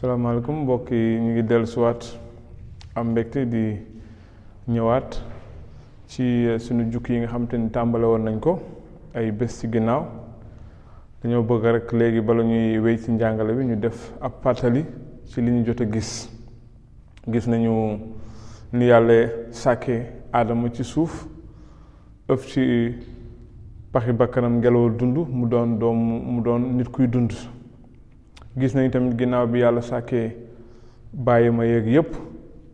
salaamaaleykum mbokk yi ñu ngi dellusiwaat am mbégte di ñëwaat ci suñu jukki yi nga xam te ni tàmbale woon nañ ko ay bés ci ginnaaw dañoo bëgg rek léegi bala ñuy wéy ci njàngale bi ñu def ab pàttali ci li ñu jot a gis gis nañu ni yàlla sàkke aadama ci suuf ëf ci paxi bakkanam ngelawal dund mu doon doom mu doon nit kuy dund gis nañu tamit ginnaaw bi yàlla sàkkee bàyyi ma yeeg yépp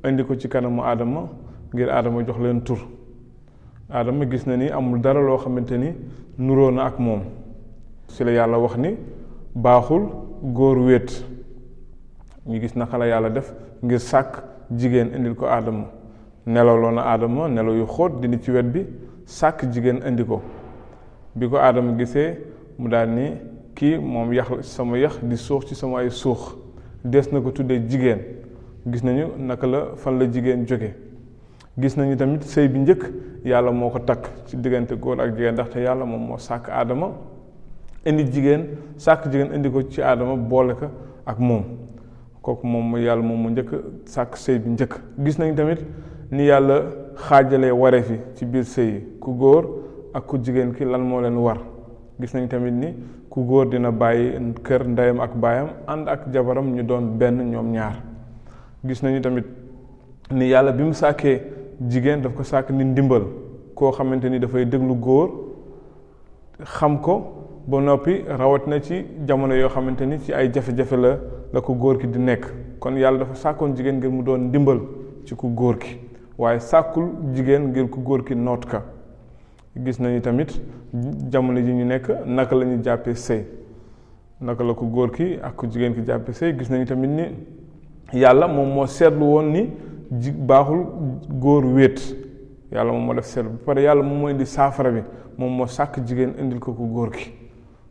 indi ko ci kanamu aadama ngir aadama jox leen tur aadama gis na ni amul dara loo xamante ni nuroo na ak moom si la yàlla wax ni baaxul góor wéet ñu gis naka la yàlla def ngir sàkk jigéen indil ko aadama nelawloo na aadama nelaw yu xóot dindi ci wet bi sàkk jigéen indi ko bi ko aadama gisee mu daal ni kii moom yax sama yax di suux ci sama ay suux des na ko tuddee jigéen gis nañu naka la fan la jigéen jóge gis nañu tamit sëy bi njëkk yàlla moo ko takk ci diggante góor ak jigéen ndaxte yàlla moom moo sàkk aadama indi jigéen sàkk jigéen indi ko ci aadama boole ko ak moom kooku moom mu yàlla moom mu njëkk sàkk sëy bi njëkk gis nañ tamit ni yàlla xaajalee wareef yi ci biir sëy yi ku góor ak ku jigéen ki lan moo leen war gis nañ tamit ni ku góor dina bàyyi kër ndeyam ak baayam ànd ak jabaram ñu doon benn ñoom ñaar gis nañu tamit ni yàlla bi mu sàkkee jigéen daf ko sàkk ni ndimbal koo xamante ni dafay déglu góor xam ko ba noppi rawat na ci jamono yoo xamante ni ci ay jafe-jafe la la ko góor ki di nekk kon yàlla dafa sàkkoon jigéen ngir mu doon ndimbal ci ku góor ki waaye sàkkul jigéen ngir ku góor ki noot ka gis nañu tamit jamono ji ñu nekk naka la ñu jàppee sëy naka la ko góor ki ak ku jigéen ki jàppee sëy gis nañu tamit ni yàlla moom moo seetlu woon ni ji baaxul góor wéet yàlla moom moo def seetlu ba pare yàlla moom moo indi saafara bi moom moo sàkk jigéen indil ko ko góor ki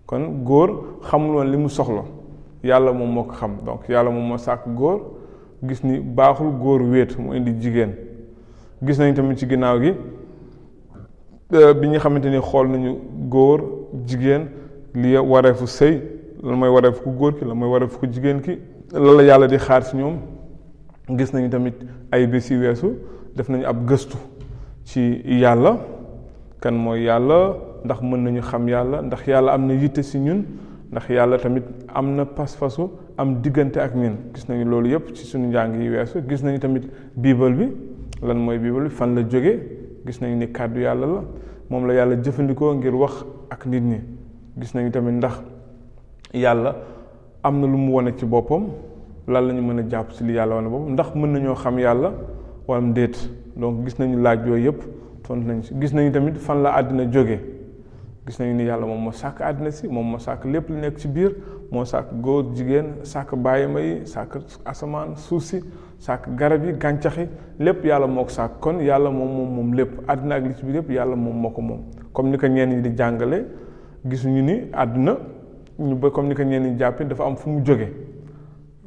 kon góor xamul woon li mu soxla yàlla moom moo ko xam donc yàlla moom moo sàkk góor gis ni baaxul góor wéet mu indi jigéen gis nañ tamit ci ginnaaw gi bi nga xamante ni xool nañu góor jigéen li wareefu sëy lan mooy wareefu ku góor ki lan mooy wareefu ku jigéen ki lan la yàlla di xaar ci ñoom gis nañu tamit ay bés yi weesu def nañu ab gëstu ci yàlla kan mooy yàlla ndax mën nañu xam yàlla ndax yàlla am na yitte si ñun ndax yàlla tamit am na pas-pasu am diggante ak ñun gis nañu loolu yëpp ci suñu njàng yi weesu gis nañu tamit biibal bi lan mooy biibal bi fan la jóge gis nañu ni kàddu yàlla la moom la yàlla jëfandikoo ngir wax ak nit ñi gis nañu tamit ndax yàlla am na lu mu wane ci boppam lan la ñu mën a jàpp ci li yàlla wane boppam ndax mën nañoo xam yàlla wala mu déet donc gis nañu laaj yooyu yëpp tontu nañu si gis nañu tamit fan la àddina jóge gis nañu ni yàlla moom moo sàkk àddina si moom moo sàkk lépp lu nekk ci biir moo sàkk góor jigéen sàkk bàyyima yi sàkk asamaan suuf si sàkk garab yi gàncax yi lépp yàlla moo ko sàkk kon yàlla moom moom moom lépp àdduna ak li ci biir yëpp yàlla moom moo ko moom comme ni ko ñenn ñi di jàngale gisuñu ni àdduna ñu ba comme ni ko ñenn ñi jàppee dafa am fu mu jóge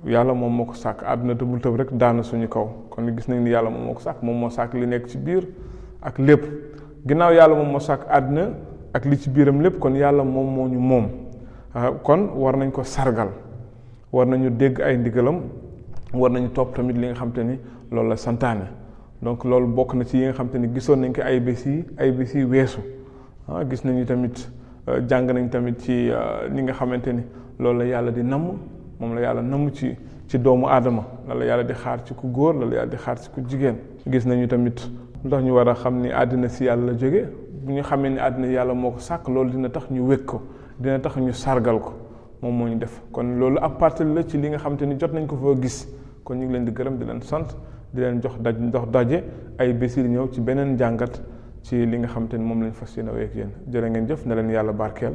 yàlla moom moo ko sàkk àdduna tëbul tëb rek daana suñu kaw kon gis nañ ni yàlla moom moo ko sàkk moom moo sàkk li nekk ci biir ak lépp ginnaaw yàlla moom moo sàkk àdduna ak li ci biiram lépp kon yàlla moom moo ñu moom kon war nañ ko sargal war nañu dégg ay ndigalam war nañu topp tamit li nga xam te ni loolu la santaane donc loolu bokk na ci yi nga xam te ni gisoon nañ ko ay bés yi ay bés yi weesu ah gis nañu tamit jàng nañ tamit ci li nga xamante ni loolu la yàlla di namm moom la yàlla namm ci ci doomu aadama la la yàlla di xaar ci ku góor la la yàlla di xaar ci ku jigéen gis nañu tamit lu tax ñu war a xam ni àddina si yàlla la jóge bu ñu xamee ni àddina yàlla moo ko sàkk loolu dina tax ñu wékk ko dina tax ñu sargal ko moom moo ñu def kon loolu ab partie la ci li nga xam te ni jot nañ ko fa gis kon ñu ngi leen di gërëm di leen sant di leen jox daj dox daje ay bés yi di ñëw ci beneen jàngat ci li nga xam te ni moom lañ fas yéene ak yéen jërë ngeen jëf na leen yàlla barkeel